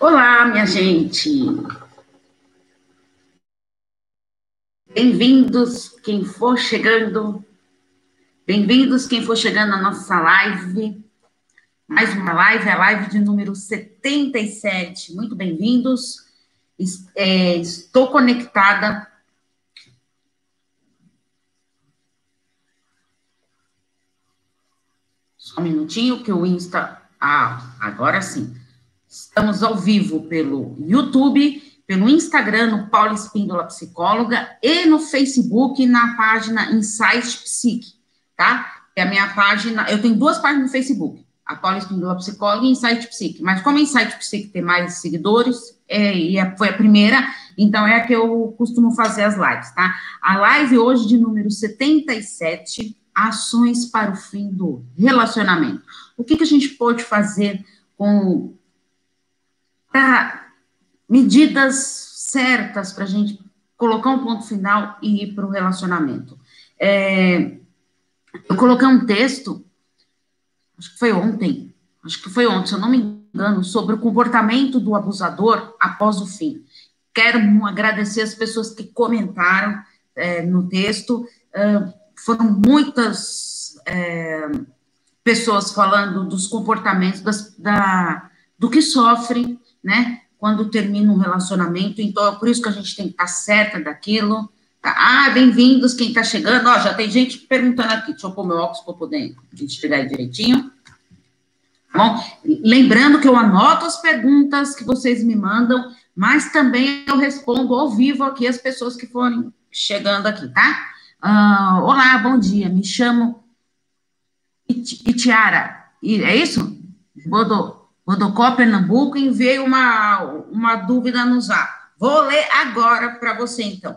Olá, minha gente. Bem-vindos quem for chegando. Bem-vindos quem for chegando na nossa live. Mais uma live, a live de número 77. Muito bem-vindos. É, estou conectada. Só um minutinho que o Insta. Ah, agora sim. Estamos ao vivo pelo YouTube, pelo Instagram, no Paula Espíndola Psicóloga, e no Facebook, na página Insight Psique, tá? É a minha página, eu tenho duas páginas no Facebook, a Paula Espíndola Psicóloga e Insight Psique, mas como Insight Psique tem mais seguidores, é, e é, foi a primeira, então é a que eu costumo fazer as lives, tá? A live hoje de número 77, ações para o fim do relacionamento. O que, que a gente pode fazer com para medidas certas para a gente colocar um ponto final e ir para o relacionamento. É, eu coloquei um texto, acho que foi ontem, acho que foi ontem, se eu não me engano, sobre o comportamento do abusador após o fim. Quero agradecer as pessoas que comentaram é, no texto. É, foram muitas é, pessoas falando dos comportamentos, das, da, do que sofrem né? Quando termina um relacionamento, então é por isso que a gente tem que estar certa daquilo. Tá? Ah, bem-vindos, quem está chegando. Ó, já tem gente perguntando aqui. Deixa eu pôr meu óculos para poder enxergar direitinho. Tá bom? Lembrando que eu anoto as perguntas que vocês me mandam, mas também eu respondo ao vivo aqui as pessoas que forem chegando aqui, tá? Uh, olá, bom dia. Me chamo Itiara. É isso? Bodo. Rodocó, Pernambuco, enviei uma, uma dúvida no zap. Vou ler agora para você, então.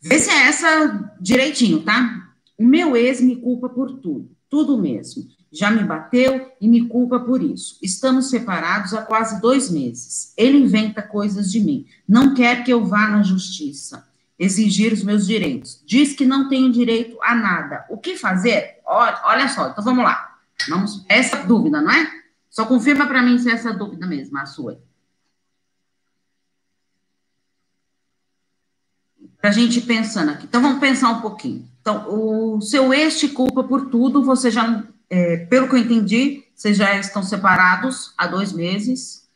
Vê se é essa direitinho, tá? O meu ex me culpa por tudo, tudo mesmo. Já me bateu e me culpa por isso. Estamos separados há quase dois meses. Ele inventa coisas de mim. Não quer que eu vá na justiça exigir os meus direitos. Diz que não tenho direito a nada. O que fazer? Olha, olha só, então vamos lá. Vamos, essa dúvida, não é? Só confirma para mim se é essa dúvida mesmo, a sua. Para a gente pensando aqui. Então, vamos pensar um pouquinho. Então, o seu ex te culpa por tudo, você já, é, pelo que eu entendi, vocês já estão separados há dois meses.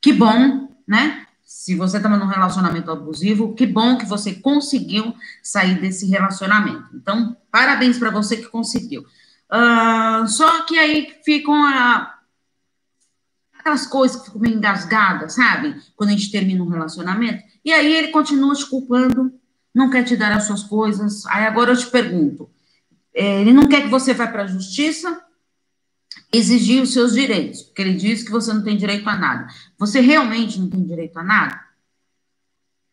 Que bom, né? Se você estava num relacionamento abusivo, que bom que você conseguiu sair desse relacionamento. Então, parabéns para você que conseguiu. Uh, só que aí ficam a, aquelas coisas que ficam meio engasgadas, sabe? Quando a gente termina um relacionamento. E aí ele continua te culpando, não quer te dar as suas coisas. Aí agora eu te pergunto: é, ele não quer que você vá para a justiça exigir os seus direitos, porque ele diz que você não tem direito a nada. Você realmente não tem direito a nada?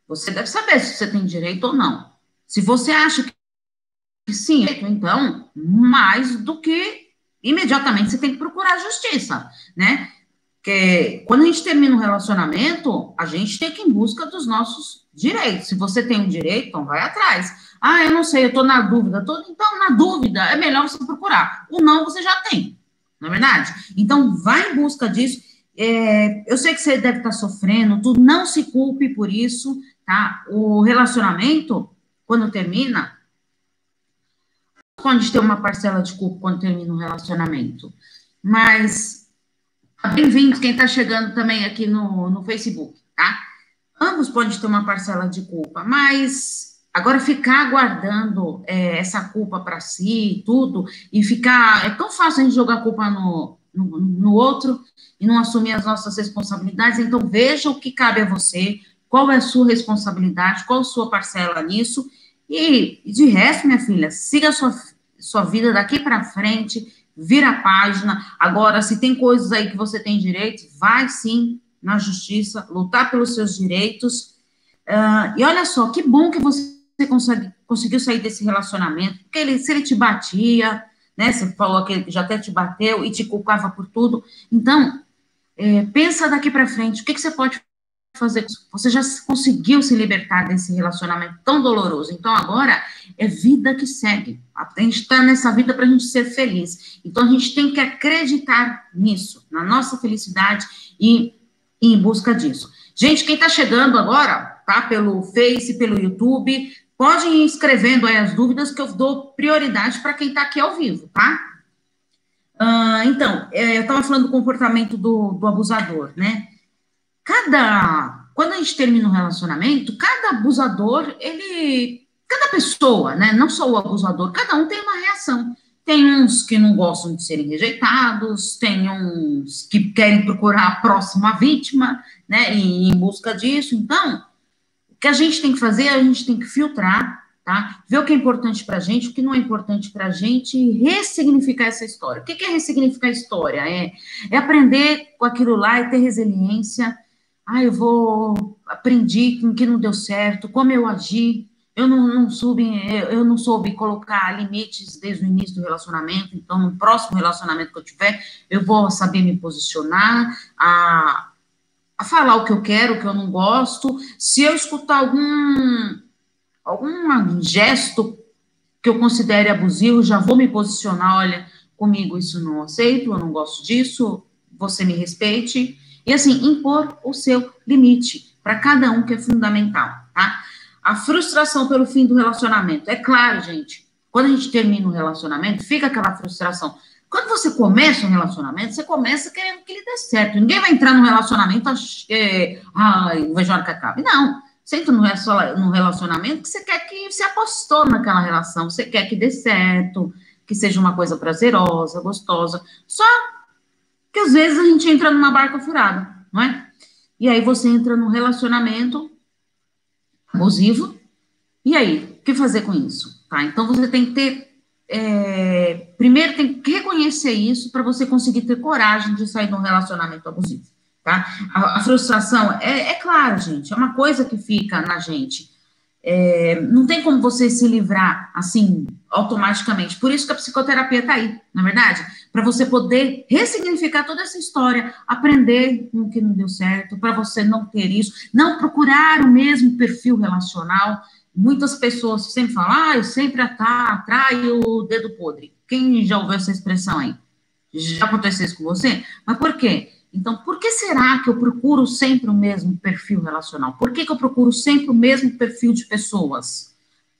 Você deve saber se você tem direito ou não. Se você acha que sim, então, mais do que imediatamente você tem que procurar justiça, né? Porque quando a gente termina um relacionamento, a gente tem que ir em busca dos nossos direitos. Se você tem um direito, então vai atrás. Ah, eu não sei, eu estou na dúvida. Tô... Então, na dúvida, é melhor você procurar. O não você já tem, não é verdade? Então, vai em busca disso. É, eu sei que você deve estar sofrendo, tu não se culpe por isso, tá? O relacionamento, quando termina, pode ter uma parcela de culpa quando termina um relacionamento, mas Bem-vindos, quem está chegando também aqui no, no Facebook, tá? Ambos podem ter uma parcela de culpa, mas agora ficar guardando é, essa culpa para si, tudo, e ficar. É tão fácil a gente jogar a culpa no, no, no, outro e não assumir as nossas responsabilidades. Então, veja o que cabe a você, qual é a sua responsabilidade, qual a sua parcela nisso, e de resto, minha filha, siga a sua, sua vida daqui para frente vira a página. Agora, se tem coisas aí que você tem direito, vai sim na justiça, lutar pelos seus direitos. Uh, e olha só, que bom que você consegue, conseguiu sair desse relacionamento, porque ele, se ele te batia, né, você falou que ele já até te bateu e te culpava por tudo. Então, é, pensa daqui para frente, o que, que você pode fazer Você já conseguiu se libertar desse relacionamento tão doloroso. Então agora é vida que segue. A gente está nessa vida para a gente ser feliz. Então a gente tem que acreditar nisso, na nossa felicidade e em busca disso. Gente, quem está chegando agora, tá? Pelo Face, pelo YouTube, pode ir escrevendo aí as dúvidas que eu dou prioridade para quem está aqui ao vivo, tá? Uh, então, é, eu estava falando do comportamento do, do abusador, né? Cada. Quando a gente termina um relacionamento, cada abusador, ele. Cada pessoa, né? Não só o abusador, cada um tem uma reação. Tem uns que não gostam de serem rejeitados, tem uns que querem procurar a próxima vítima, né? E em busca disso. Então, o que a gente tem que fazer, a gente tem que filtrar, tá? Ver o que é importante para a gente, o que não é importante para a gente e ressignificar essa história. O que é ressignificar a história? É, é aprender com aquilo lá e ter resiliência. Ah, eu vou aprendi com que não deu certo, como eu agi, eu não, não soube, eu não soube colocar limites desde o início do relacionamento, então no próximo relacionamento que eu tiver, eu vou saber me posicionar, a, a falar o que eu quero, o que eu não gosto. Se eu escutar algum, algum gesto que eu considere abusivo, já vou me posicionar, olha, comigo isso não aceito, eu não gosto disso, você me respeite. E assim, impor o seu limite para cada um que é fundamental, tá? A frustração pelo fim do relacionamento. É claro, gente, quando a gente termina um relacionamento, fica aquela frustração. Quando você começa um relacionamento, você começa querendo que ele dê certo. Ninguém vai entrar num relacionamento, é, ai, vejo a hora que acabe. Não. Você entra num relacionamento que você quer que você apostou naquela relação, você quer que dê certo, que seja uma coisa prazerosa, gostosa. Só que às vezes a gente entra numa barca furada, não é? E aí você entra num relacionamento abusivo. E aí, o que fazer com isso? Tá? Então você tem que ter. É, primeiro tem que reconhecer isso para você conseguir ter coragem de sair de um relacionamento abusivo. Tá? A, a frustração é, é claro, gente, é uma coisa que fica na gente. É, não tem como você se livrar assim automaticamente. Por isso que a psicoterapia está aí, na é verdade, para você poder ressignificar toda essa história, aprender o que não deu certo, para você não ter isso, não procurar o mesmo perfil relacional. Muitas pessoas sempre falam, ah, eu sempre atraio o dedo podre. Quem já ouviu essa expressão aí? Já aconteceu isso com você? Mas por quê? Então, por que será que eu procuro sempre o mesmo perfil relacional? Por que, que eu procuro sempre o mesmo perfil de pessoas?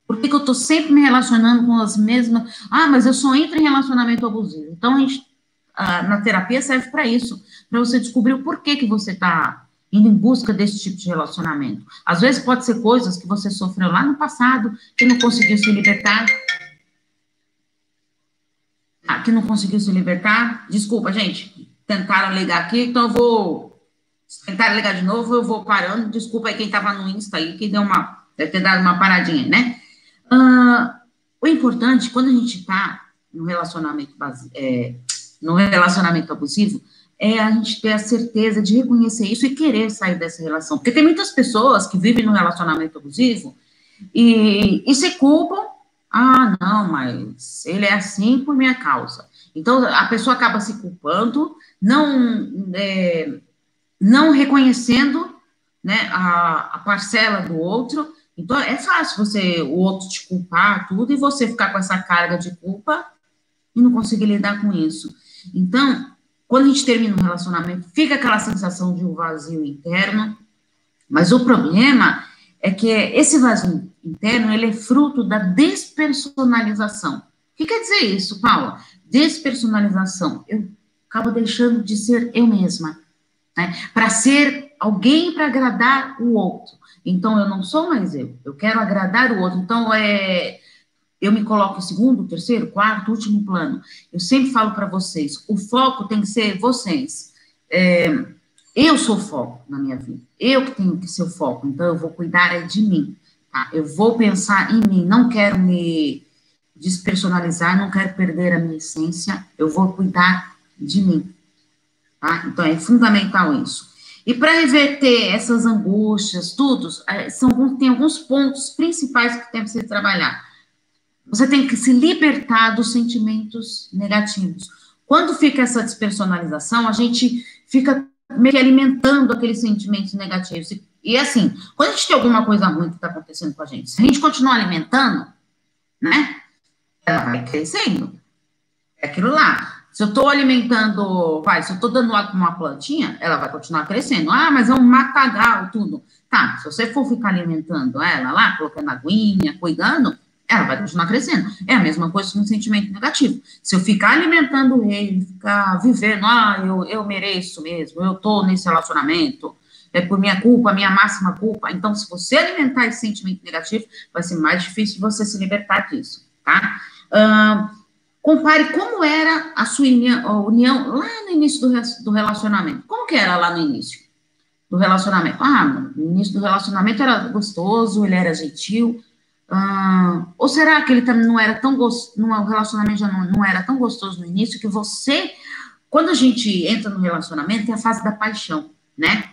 Por que, que eu estou sempre me relacionando com as mesmas. Ah, mas eu só entro em relacionamento abusivo. Então, a gente, na terapia serve para isso, para você descobrir o porquê que você está indo em busca desse tipo de relacionamento. Às vezes pode ser coisas que você sofreu lá no passado, que não conseguiu se libertar. Ah, que não conseguiu se libertar. Desculpa, gente tentaram ligar aqui, então eu vou. Se tentarem ligar de novo, eu vou parando. Desculpa aí quem estava no Insta aí, que deu uma. Deve ter dado uma paradinha, né? Uh, o importante, quando a gente está no relacionamento base, é, no relacionamento abusivo, é a gente ter a certeza de reconhecer isso e querer sair dessa relação. Porque tem muitas pessoas que vivem no relacionamento abusivo e, e se culpam. Ah, não, mas ele é assim por minha causa. Então, a pessoa acaba se culpando, não, é, não reconhecendo né, a, a, parcela do outro. Então, é fácil você, o outro te culpar, tudo, e você ficar com essa carga de culpa e não conseguir lidar com isso. Então, quando a gente termina um relacionamento, fica aquela sensação de um vazio interno, mas o problema é que esse vazio interno, ele é fruto da despersonalização. O que quer dizer isso, Paula? Despersonalização. Eu acabo deixando de ser eu mesma, né? Para ser alguém para agradar o outro. Então eu não sou mais eu, eu quero agradar o outro. Então é eu me coloco em segundo, terceiro, quarto, último plano. Eu sempre falo para vocês, o foco tem que ser vocês. É, eu sou o foco na minha vida. Eu que tenho que ser o foco. Então eu vou cuidar de mim. Tá? Eu vou pensar em mim. Não quero me despersonalizar, não quero perder a minha essência. Eu vou cuidar de mim. Tá? Então, é fundamental isso. E para reverter essas angústias, tudo, é, são, tem alguns pontos principais que tem que ser trabalhar. Você tem que se libertar dos sentimentos negativos. Quando fica essa despersonalização, a gente fica meio que alimentando aqueles sentimentos negativos. E, e assim, quando a gente tem alguma coisa ruim que está acontecendo com a gente, se a gente continuar alimentando, né, ela vai crescendo. É aquilo lá. Se eu estou alimentando, vai, se eu estou dando água para uma plantinha, ela vai continuar crescendo. Ah, mas é um matagal, tudo. Tá, se você for ficar alimentando ela lá, colocando aguinha, cuidando, ela vai continuar crescendo. É a mesma coisa com um sentimento negativo. Se eu ficar alimentando ele, ficar vivendo, ah, eu, eu mereço mesmo, eu estou nesse relacionamento, é por minha culpa, minha máxima culpa. Então, se você alimentar esse sentimento negativo, vai ser mais difícil você se libertar disso, tá? Compare como era a sua união, união lá no início do, do, relacionamento. Como que era lá no início do relacionamento? Ah, no início do relacionamento era gostoso, ele era gentil. Ou será que ele também não era tão gostoso, o relacionamento já não, não era tão gostoso no início que você, quando a gente entra no relacionamento, tem a fase da paixão, né?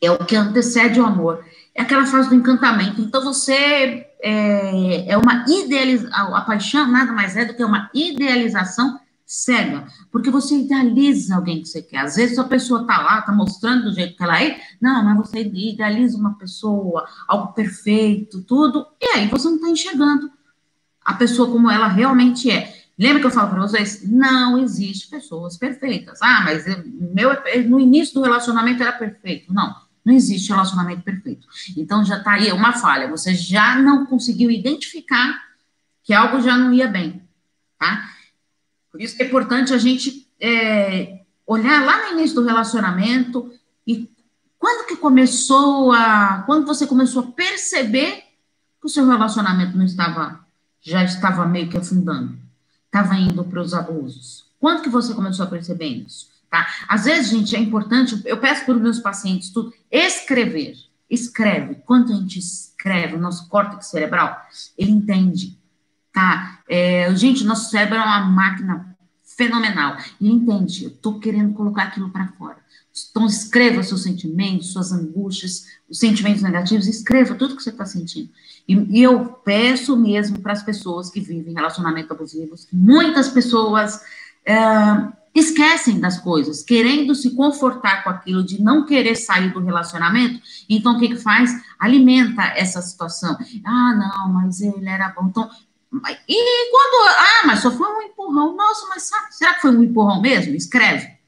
É o que antecede o amor. É aquela fase do encantamento. Então você é, é uma idealização, a paixão nada mais é do que uma idealização cega, porque você idealiza alguém que você quer. Às vezes a pessoa tá lá, tá mostrando do jeito que ela é, não, mas você idealiza uma pessoa, algo perfeito, tudo, e aí você não tá enxergando a pessoa como ela realmente é. Lembra que eu falo para vocês? Não existe pessoas perfeitas. Ah, mas meu, no início do relacionamento era perfeito. Não. Não existe relacionamento perfeito. Então já está aí uma falha. Você já não conseguiu identificar que algo já não ia bem, tá? Por isso que é importante a gente é, olhar lá no início do relacionamento e quando que começou a, quando você começou a perceber que o seu relacionamento não estava, já estava meio que afundando, estava indo para os abusos. Quando que você começou a perceber isso? Tá? Às vezes, gente, é importante, eu peço para os meus pacientes tudo, escrever. Escreve. Quando a gente escreve, o nosso córtex cerebral, ele entende. Tá? É, gente, nosso cérebro é uma máquina fenomenal. Ele entende, eu estou querendo colocar aquilo para fora. Então, escreva seus sentimentos, suas angústias, os sentimentos negativos, escreva tudo que você está sentindo. E, e, eu peço mesmo para as pessoas que vivem relacionamentos abusivos, muitas pessoas. É, esquecem das coisas, querendo se confortar com aquilo de não querer sair do relacionamento, então o que que faz? Alimenta essa situação. Ah, não, mas ele era bom. Então, e quando, ah, mas só foi um empurrão. Nossa, mas sabe, será que foi um empurrão mesmo? Escreve.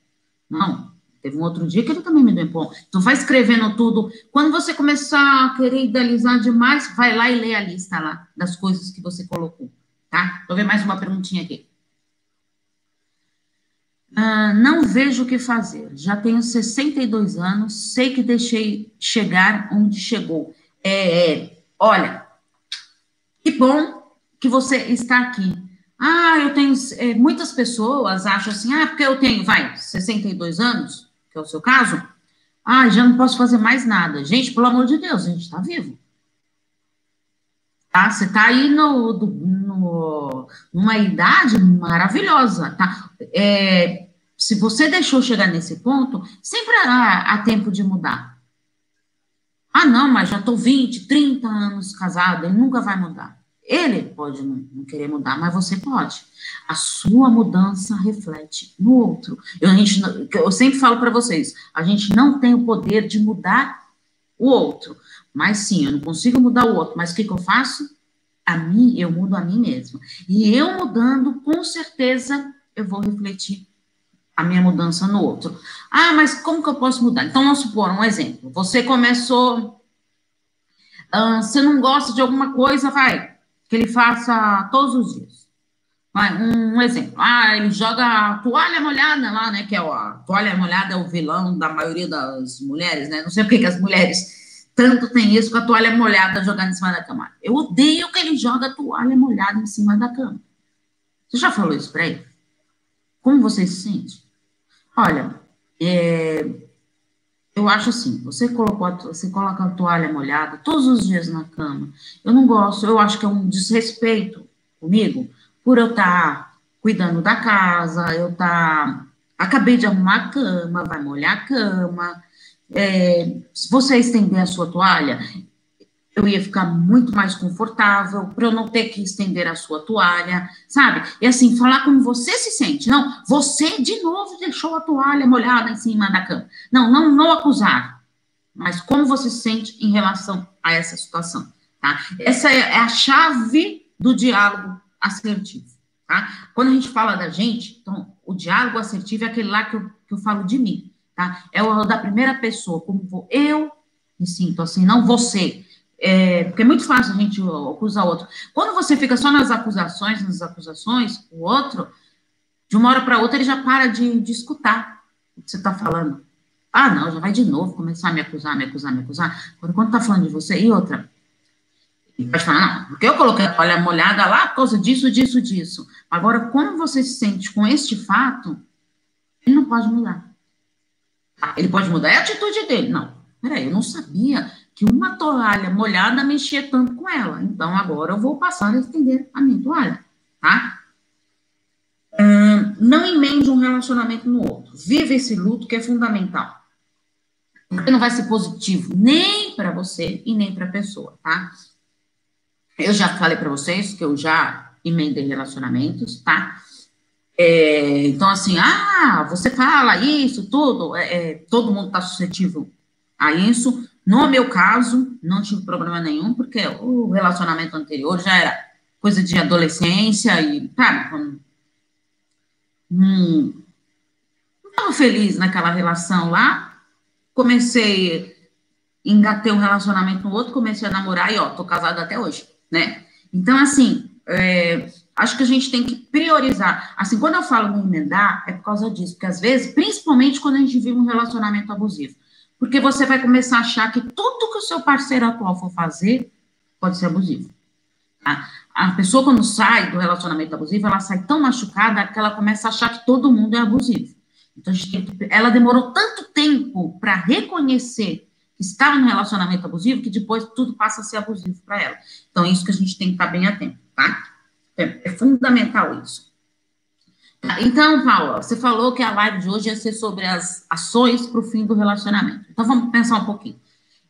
Não, teve um outro dia que ele também me deu empurrão. Então vai escrevendo tudo. Quando você começar a querer idealizar demais, vai lá e lê a lista lá das coisas que você colocou, tá? Vou ver mais uma perguntinha aqui. Ah, não vejo o que fazer. Já tenho 62 anos, sei que deixei chegar onde chegou. É, é, olha, que bom que você está aqui. Ah, eu tenho. É, muitas pessoas acham assim, ah, porque eu tenho, vai, 62 anos, que é o seu caso, ah, já não posso fazer mais nada. Gente, pelo amor de Deus, a gente está vivo. Tá? Você está aí no, no, numa idade maravilhosa, tá? É, se você deixou chegar nesse ponto, sempre há, há tempo de mudar. Ah, não, mas já estou 20, 30 anos casado, ele nunca vai mudar. Ele pode não, querer mudar, mas você pode. A sua mudança reflete no outro. Eu, gente, eu sempre falo para vocês: a gente não tem o poder de mudar o outro. Mas sim, eu não consigo mudar o outro. Mas o que, que eu faço? A mim, eu mudo a mim mesma. E eu mudando, com certeza, eu vou refletir a minha mudança no outro. Ah, mas como que eu posso mudar? Então, vamos supor um exemplo. Você começou, uh, você não gosta de alguma coisa, vai, que ele faça todos os dias. Um, exemplo. Ah, ele joga toalha molhada lá, né? Que é a toalha molhada é o vilão da maioria das mulheres, né? Não sei por que as mulheres tanto têm isso com a toalha molhada jogando em cima da cama. Eu odeio que ele joga toalha molhada em cima da cama. Você já falou isso para ele? Como você se sente? Olha, é, eu acho assim, você colocou, você coloca a toalha molhada todos os dias na cama. Eu não gosto, eu acho que é um desrespeito comigo, por eu estar tá cuidando da casa, eu. Tá, acabei de arrumar a cama, vai molhar a cama. É, você estender a sua toalha, eu ia ficar muito mais confortável, para eu não ter que estender a sua toalha, sabe? E assim, falar como você se sente. Não, você de novo deixou a toalha molhada em cima da cama. Não, não, não acusar, mas como você se sente em relação a essa situação, tá? Essa é a chave do diálogo assertivo, tá? Quando a gente fala da gente, então, o diálogo assertivo é aquele lá que eu, que eu falo de mim, tá? É o da primeira pessoa, como eu me sinto assim, não você. É, porque é muito fácil a gente acusar o outro. Quando você fica só nas acusações, nas acusações, o outro, de uma hora para outra, ele já para de, de escutar o que você está falando. Ah, não, já vai de novo começar a me acusar, me acusar, me acusar. Quando, quando tá falando de você, e outra, ele pode falar, não, porque eu coloquei a palha molhada lá por causa disso, disso, disso. Agora, como você se sente com este fato, ele não pode mudar. Ele pode mudar a atitude dele. Não, peraí, eu não sabia que uma toalha molhada mexia tanto com ela. Então, agora eu vou passar a estender a minha toalha, tá? Hum, não emende um relacionamento no outro. Viva esse luto que é fundamental. Porque não vai ser positivo nem para você e nem para a pessoa, tá? Eu já falei para vocês que eu já emendei relacionamentos, tá? É, então, assim, ah, você fala isso, tudo, é, é, todo mundo está suscetível a isso. No meu caso, não tive problema nenhum, porque o relacionamento anterior já era coisa de adolescência e, cara, não estava feliz naquela relação lá. Comecei, engatei um relacionamento no outro, comecei a namorar e, ó, tô casada até hoje né? Então, assim, é, acho que a gente tem que priorizar. Assim, quando eu falo em emendar, é por causa disso, porque às vezes, principalmente quando a gente vive um relacionamento abusivo, porque você vai começar a achar que tudo que o seu parceiro atual for fazer pode ser abusivo. A pessoa, quando sai do relacionamento abusivo, ela sai tão machucada que ela começa a achar que todo mundo é abusivo. Então, ela demorou tanto tempo para reconhecer que estava no relacionamento abusivo, que depois tudo passa a ser abusivo para ela. Então, é isso que a gente tem que estar bem atento, tá? É, é fundamental isso. Então, Paula, você falou que a live de hoje ia ser sobre as ações para o fim do relacionamento. Então, vamos pensar um pouquinho.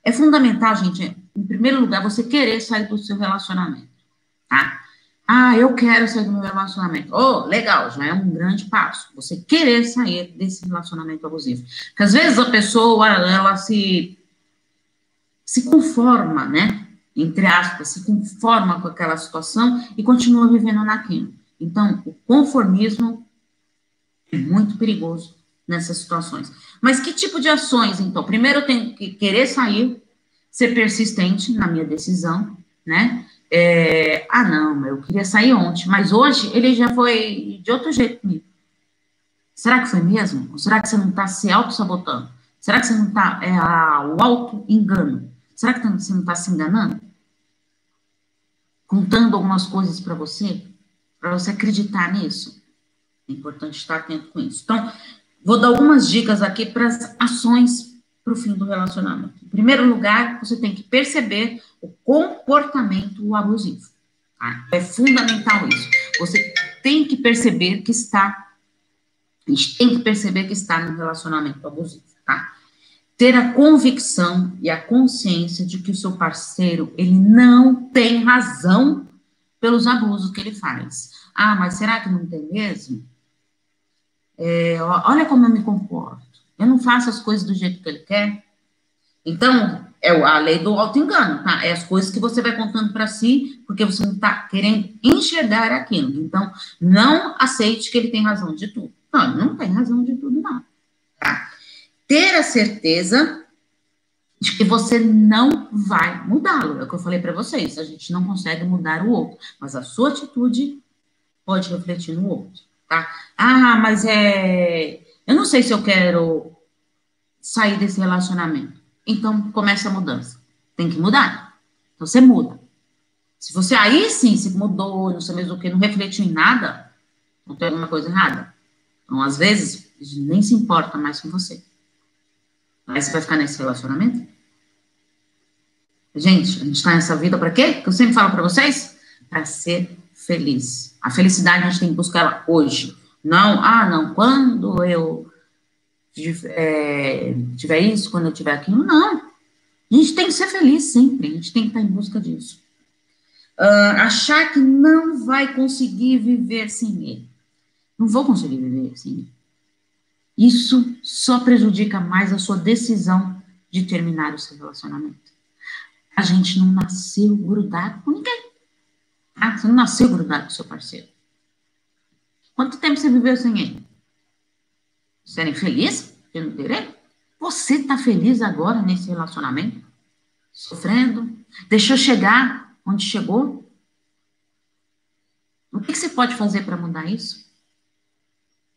É fundamental, gente, em primeiro lugar, você querer sair do seu relacionamento, tá? Ah, eu quero sair do meu relacionamento. Oh, legal, já é um grande passo. Você querer sair desse relacionamento abusivo. Porque às vezes a pessoa, ela se se conforma, né? Entre aspas, se conforma com aquela situação e continua vivendo naquilo. Então, o conformismo é muito perigoso nessas situações. Mas que tipo de ações, então? Primeiro, eu tenho que querer sair, ser persistente na minha decisão, né? É, ah, não, eu queria sair ontem, mas hoje ele já foi de outro jeito comigo. Será que foi mesmo? Ou será que você não está se auto-sabotando? Será que você não está. É o auto-engano? Será que você não está se enganando? Contando algumas coisas para você, para você acreditar nisso. É importante estar atento com isso. Então, vou dar algumas dicas aqui para as ações para o fim do relacionamento. Em primeiro lugar, você tem que perceber o comportamento abusivo. Tá? É fundamental isso. Você tem que perceber que está, a gente tem que perceber que está no relacionamento abusivo, tá? ter a convicção e a consciência de que o seu parceiro ele não tem razão pelos abusos que ele faz. Ah, mas será que não tem mesmo? É, olha como eu me comporto. Eu não faço as coisas do jeito que ele quer. Então, é a lei do auto-engano, tá? É as coisas que você vai contando para si, porque você não está querendo enxergar aquilo. Então, não aceite que ele tem razão de tudo. Não, ele não tem razão de tudo, não. Tá? ter a certeza de que você não vai mudá-lo. É o que eu falei para vocês. A gente não consegue mudar o outro, mas a sua atitude pode refletir no outro, tá? Ah, mas é. Eu não sei se eu quero sair desse relacionamento. Então começa a mudança. Tem que mudar. Então você muda. Se você aí sim se mudou, não sei mesmo o que, não refletiu em nada, não tem alguma coisa errada. Então, às vezes, nem se importa mais com você. Mas você vai ficar nesse relacionamento? Gente, a gente está nessa vida para quê? Que eu sempre falo para vocês? Para ser feliz. A felicidade a gente tem que buscar ela hoje. Não, ah, não, quando eu é, tiver isso, quando eu tiver aquilo. Não. A gente tem que ser feliz sempre. A gente tem que estar em busca disso. Uh, achar que não vai conseguir viver sem ele. Não vou conseguir viver sem ele. Isso só prejudica mais a sua decisão de terminar o seu relacionamento. A gente não nasceu grudado com ninguém. Ah, você não nasceu grudado com seu parceiro. Quanto tempo você viveu sem ele? felizes, tendo direito. Você está feliz agora nesse relacionamento? Sofrendo? Deixou chegar onde chegou? O que, que você pode fazer para mudar isso?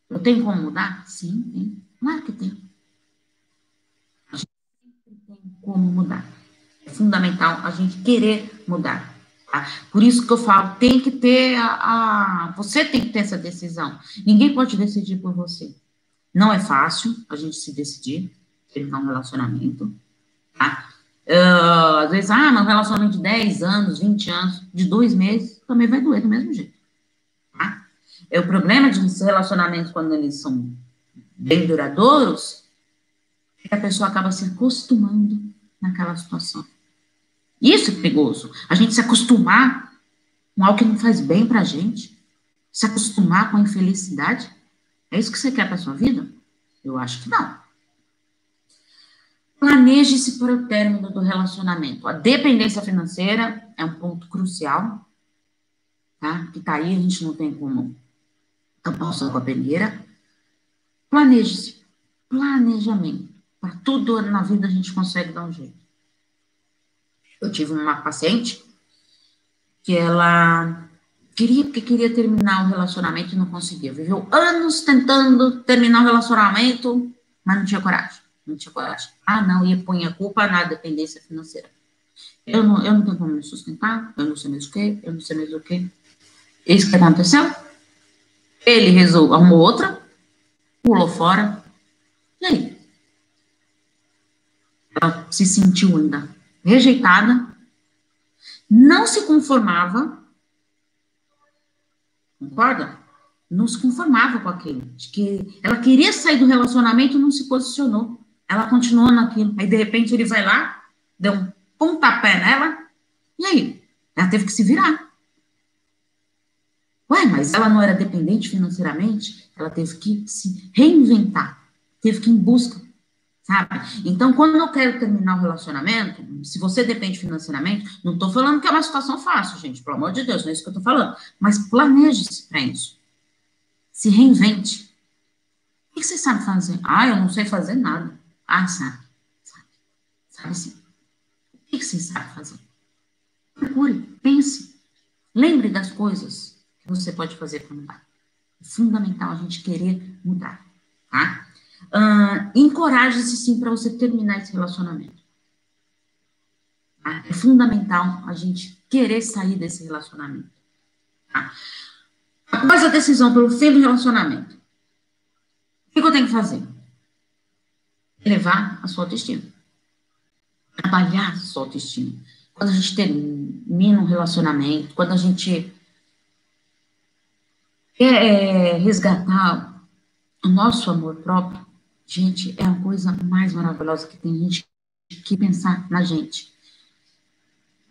Eu tenho como mudar? Sim, tem. Claro que tem. A gente tem como mudar. É fundamental a gente querer mudar. Tá? Por isso que eu falo, tem que ter a, a, Você tem que ter essa decisão. Ninguém pode decidir por você. Não é fácil a gente se decidir, terminar um relacionamento. Tá? Uh, às vezes, ah, mas um relacionamento de 10 anos, 20 anos, de dois meses, também vai doer do mesmo jeito. Tá? É o problema de relacionamentos quando eles são bem duradouros, é que a pessoa acaba se acostumando naquela situação. Isso é perigoso. A gente se acostumar com algo que não faz bem pra gente. Se acostumar com a infelicidade. É isso que você quer pra sua vida? Eu acho que não. Planeje-se para o término do relacionamento. A dependência financeira é um ponto crucial, tá? Que tá aí, a gente não tem como tampar o com a peneira. Planeje-se. Planejamento. Para tudo na vida a gente consegue dar um jeito. Eu tive uma paciente que ela queria porque queria terminar o relacionamento e não conseguia. Viveu anos tentando terminar o relacionamento, mas não tinha coragem. Não tinha coragem. Ah, não, ia pôr a culpa na dependência financeira. Eu não, eu não tenho como me sustentar, eu não sei mais o que, eu não sei mais o que. Isso que aconteceu? Ele resolveu, arrumou outra, pulou fora. E aí? Ela se sentiu ainda rejeitada, não se conformava, concorda? Não se conformava com aquilo. De que ela queria sair do relacionamento não se posicionou. Ela continuou naquilo. Aí, de repente, ele vai lá, deu um pontapé nela, e aí? Ela teve que se virar. Ué, mas ela não era dependente financeiramente? Ela teve que se reinventar, teve que ir em busca sabe? Então, quando eu quero terminar o relacionamento, se você depende financeiramente, não estou falando que é uma situação fácil, gente, pelo amor de Deus, não é isso que eu estou falando, mas planeje-se para isso. Se reinvente. O que você sabe fazer? Ah, eu não sei fazer nada. Ah, sabe. Sabe, sabe sim. O que você sabe fazer? Procure, pense. Lembre das coisas que você pode fazer para mudar. É fundamental a gente querer mudar, tá? Uh, Encoraje-se sim para você terminar esse relacionamento. Tá? É fundamental a gente querer sair desse relacionamento. Tá? Após a decisão pelo fim do relacionamento, o que eu tenho que fazer? Elevar a sua autoestima. Trabalhar a sua autoestima. Quando a gente termina um relacionamento, quando a gente quer é, resgatar o nosso amor próprio, Gente, é a coisa mais maravilhosa que tem gente que pensar na gente.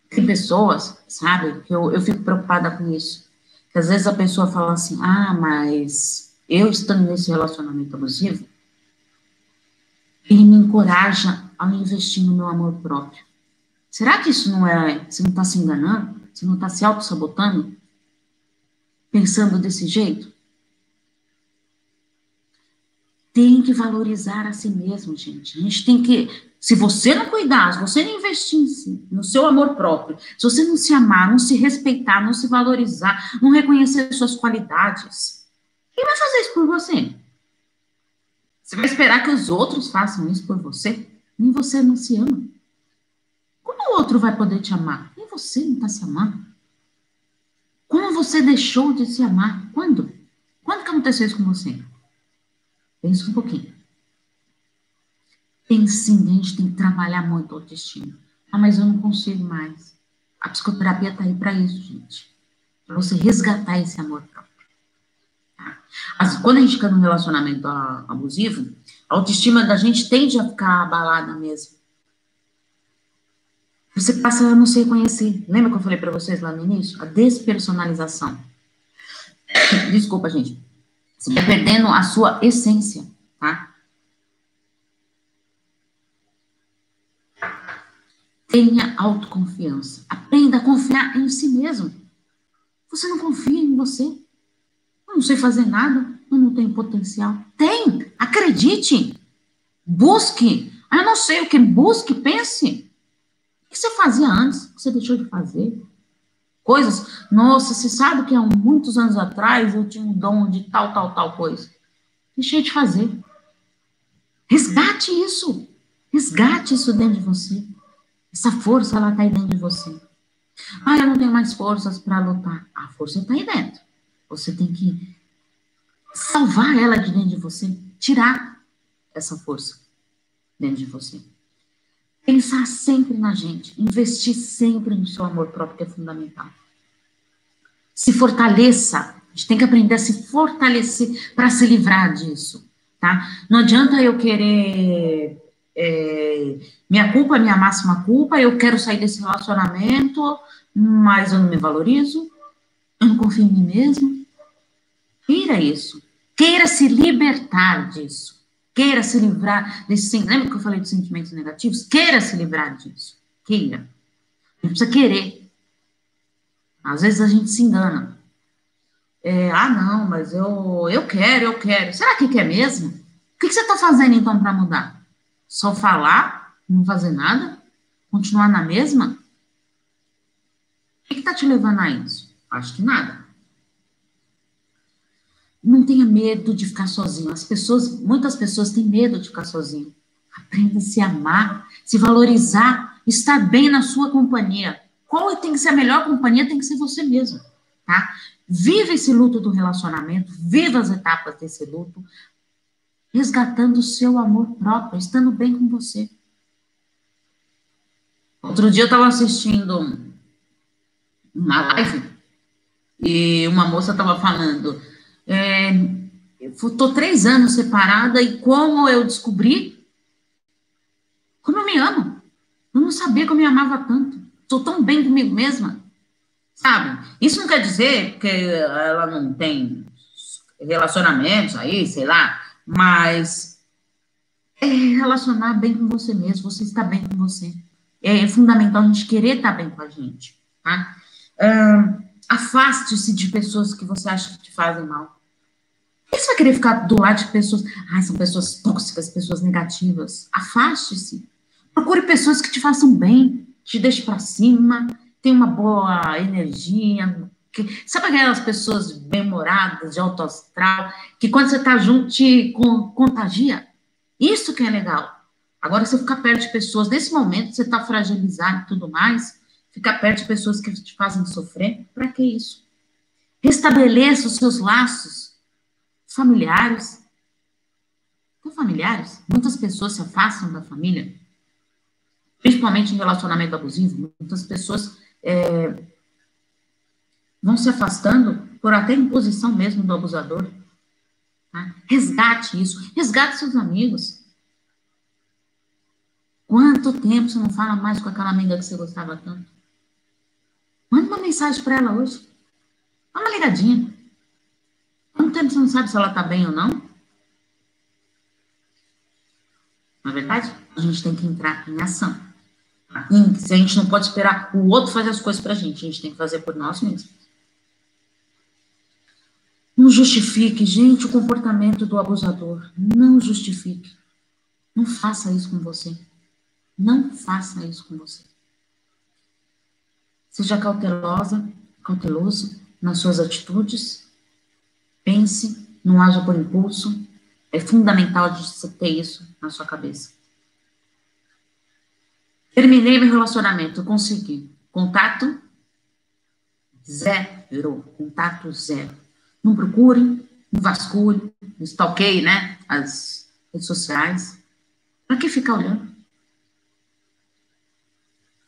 Tem pessoas, sabe, que eu, eu fico preocupada com isso. Que às vezes a pessoa fala assim, ah, mas eu estando nesse relacionamento abusivo, ele me encoraja a investir no meu amor próprio. Será que isso não é, você não está se enganando? Você não está se auto-sabotando? Pensando desse jeito? Tem que valorizar a si mesmo, gente. A gente tem que, se você não cuidar, se você não investir em si, no seu amor próprio, se você não se amar, não se respeitar, não se valorizar, não reconhecer suas qualidades, quem vai fazer isso por você? Você vai esperar que os outros façam isso por você? Nem você não se ama. Como o outro vai poder te amar? Nem você não está se amando. Como você deixou de se amar? Quando? Quando que aconteceu isso com você? Pensa um pouquinho. Tem sim, a gente tem que trabalhar muito a autoestima. Ah, mas eu não consigo mais. A psicoterapia está aí para isso, gente. Para você resgatar esse amor próprio. Tá? Assim, quando a gente fica num relacionamento abusivo, a autoestima da gente tende a ficar abalada mesmo. Você passa a não se reconhecer. Lembra que eu falei para vocês lá no início? A despersonalização. Desculpa, gente. Você está perdendo a sua essência, tá? Tenha autoconfiança. Aprenda a confiar em si mesmo. Você não confia em você. Eu não sei fazer nada. eu não tenho potencial. Tem, acredite. Busque. Eu não sei o que. Busque, pense. O que você fazia antes? O que você deixou de fazer? Coisas. Nossa, você sabe que há muitos anos atrás eu tinha um dom de tal, tal, tal coisa. Deixei de fazer. Resgate isso. Resgate isso dentro de você. Essa força, ela está aí dentro de você. Ah, eu não tenho mais forças para lutar. A força está aí dentro. Você tem que salvar ela de dentro de você, tirar essa força dentro de você. Pensar sempre na gente, investir sempre no seu amor próprio, que é fundamental. Se fortaleça. A gente tem que aprender a se fortalecer para se livrar disso, tá? Não adianta eu querer é, minha culpa, minha máxima culpa, eu quero sair desse relacionamento, mas eu não me valorizo, eu não confio em mim mesmo. Queira isso. Queira se libertar disso. Queira se livrar desse. Lembra que eu falei dos sentimentos negativos? Queira se livrar disso. Queira. A gente precisa querer. Às vezes a gente se engana. É, ah, não, mas eu, eu quero, eu quero. Será que quer mesmo? O que, que você está fazendo então para mudar? Só falar, não fazer nada? Continuar na mesma? O que está te levando a isso? Acho que nada. Não tenha medo de ficar sozinho. As pessoas, muitas pessoas têm medo de ficar sozinho. Aprenda a se amar, se valorizar, estar bem na sua companhia. Qual tem que ser a melhor companhia? Tem que ser você mesmo, tá? Viva esse luto do relacionamento, viva as etapas desse luto, resgatando o seu amor próprio, estando bem com você. Outro dia eu estava assistindo uma live e uma moça estava falando, é, estou três anos separada e como eu descobri como eu me amo. Eu não sabia que eu me amava tanto. Estou tão bem comigo mesma. Sabe? Isso não quer dizer que ela não tem relacionamentos aí, sei lá, mas é relacionar bem com você mesmo, você está bem com você. É fundamental a gente querer estar bem com a gente, tá? Afaste-se de pessoas que você acha que te fazem mal. Que você vai querer ficar do lado de pessoas, ah, são pessoas tóxicas, pessoas negativas? Afaste-se. Procure pessoas que te façam bem, te deixem para cima, tenham uma boa energia, que, sabe aquelas pessoas bem-humoradas, de alto astral, que quando você está junto te contagia? Isso que é legal. Agora, você ficar perto de pessoas, nesse momento, você está fragilizado e tudo mais, ficar perto de pessoas que te fazem sofrer, para que isso? Restabeleça os seus laços familiares. Com familiares, muitas pessoas se afastam da família, principalmente em relacionamento abusivo. Muitas pessoas é, vão se afastando por até imposição mesmo do abusador. Tá? Resgate isso, resgate seus amigos. Quanto tempo você não fala mais com aquela amiga que você gostava tanto? Manda uma mensagem para ela hoje. Dá uma ligadinha. Quanto tempo você não sabe se ela está bem ou não? Na verdade, a gente tem que entrar em ação. Se a gente não pode esperar o outro fazer as coisas para a gente, a gente tem que fazer por nós mesmos. Não justifique, gente, o comportamento do abusador. Não justifique. Não faça isso com você. Não faça isso com você. Seja cautelosa, cauteloso nas suas atitudes. Pense, não haja por impulso. É fundamental de você ter isso na sua cabeça. Terminei meu relacionamento, consegui. Contato zero. Contato zero não procurem, não vasculhem, não stalkeiem, né? As redes sociais. Para que ficar olhando?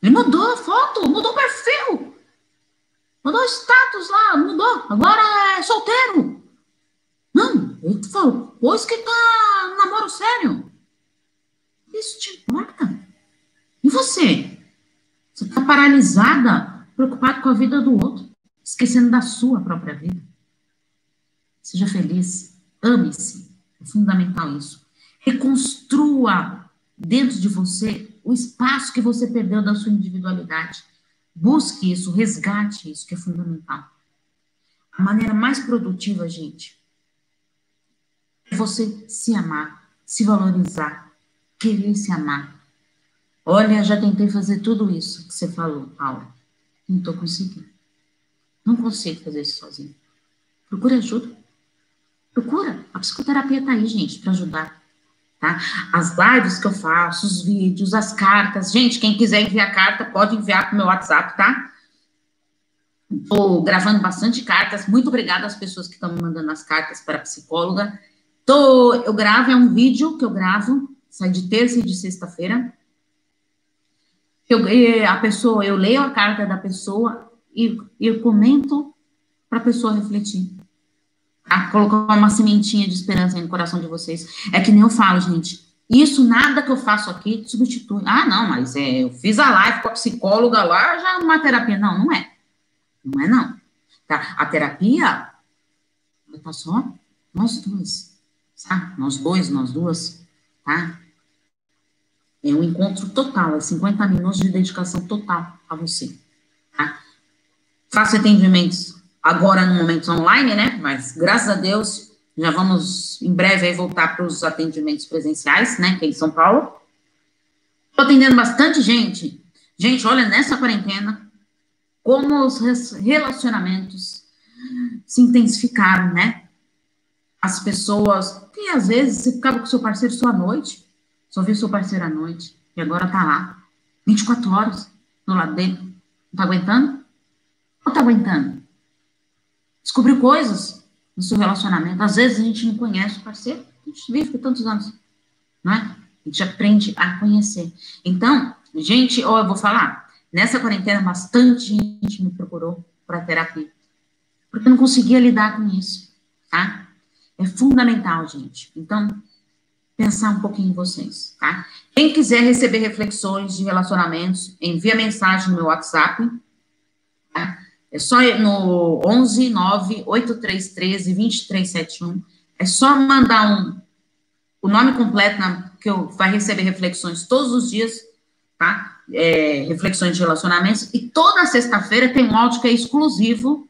Ele mudou a foto, mudou o perfil, mudou o status lá, mudou. Agora é solteiro. Não, ele falou, pois que tá namoro sério. Isso te importa? E você? Você está paralisada, preocupado com a vida do outro, esquecendo da sua própria vida. Seja feliz, ame-se. É fundamental isso. Reconstrua dentro de você o espaço que você perdeu da sua individualidade. Busque isso, resgate isso, que é fundamental. A maneira mais produtiva, gente, você se amar, se valorizar, querer se amar. Olha, já tentei fazer tudo isso que você falou, Paula. Não estou conseguindo. Não consigo fazer isso sozinho. Procura ajuda. Procura. A psicoterapia está aí, gente, para ajudar. Tá? As lives que eu faço, os vídeos, as cartas. Gente, quem quiser enviar carta, pode enviar para meu WhatsApp, tá? Estou gravando bastante cartas. Muito obrigada às pessoas que estão me mandando as cartas para a psicóloga. Tô, eu gravo, é um vídeo que eu gravo, sai de terça e de sexta-feira. Eu, a pessoa, eu leio a carta da pessoa e eu comento para a pessoa refletir. Tá? Colocar uma sementinha de esperança no coração de vocês. É que nem eu falo, gente. Isso, nada que eu faço aqui substitui. Ah, não, mas é, eu fiz a live com a psicóloga lá, já é uma terapia. Não, não é. Não é não. Tá? A terapia tá só nós dois, tá? Nós dois, nós duas, tá? É um encontro total, é 50 minutos de dedicação total a você, tá? Faço atendimentos agora no momento online, né? Mas graças a Deus já vamos em breve aí voltar para os atendimentos presenciais, né? Aqui em São Paulo. Estou atendendo bastante gente. Gente, olha, nessa quarentena, como os relacionamentos se intensificaram, né? As pessoas, que às vezes você ficava com seu parceiro só à noite, só viu seu parceiro à noite, e agora tá lá, 24 horas do lado dele. Não tá aguentando? Não tá aguentando? Descobriu coisas no seu relacionamento. Às vezes a gente não conhece o parceiro, a gente vive por tantos anos, não é? A gente aprende a conhecer. Então, gente, ou eu vou falar, Nessa quarentena, bastante gente me procurou para terapia, porque eu não conseguia lidar com isso, tá? É fundamental, gente. Então, pensar um pouquinho em vocês, tá? Quem quiser receber reflexões de relacionamentos, envia mensagem no meu WhatsApp, tá? É só no 11 9 8313 2371. É só mandar um, o nome completo na, que eu vai receber reflexões todos os dias, tá? é, reflexões de relacionamentos, e toda sexta-feira tem um áudio que é exclusivo,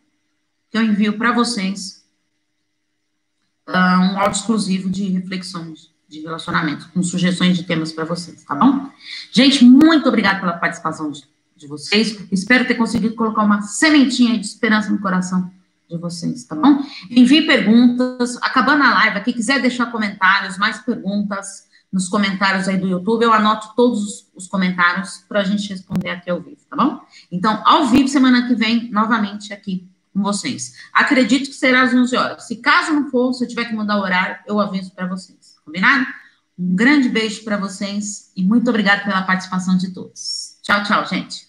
que eu envio para vocês, uh, um áudio exclusivo de reflexões de relacionamento, com sugestões de temas para vocês, tá bom? Gente, muito obrigada pela participação de, de vocês, espero ter conseguido colocar uma sementinha de esperança no coração de vocês, tá bom? Envie perguntas, acabando a live aqui, quiser deixar comentários, mais perguntas, nos comentários aí do YouTube, eu anoto todos os comentários para a gente responder aqui ao vivo, tá bom? Então, ao vivo, semana que vem, novamente aqui com vocês. Acredito que será às 11 horas. Se caso não for, se eu tiver que mudar o horário, eu aviso para vocês, combinado? Um grande beijo para vocês e muito obrigada pela participação de todos. Tchau, tchau, gente.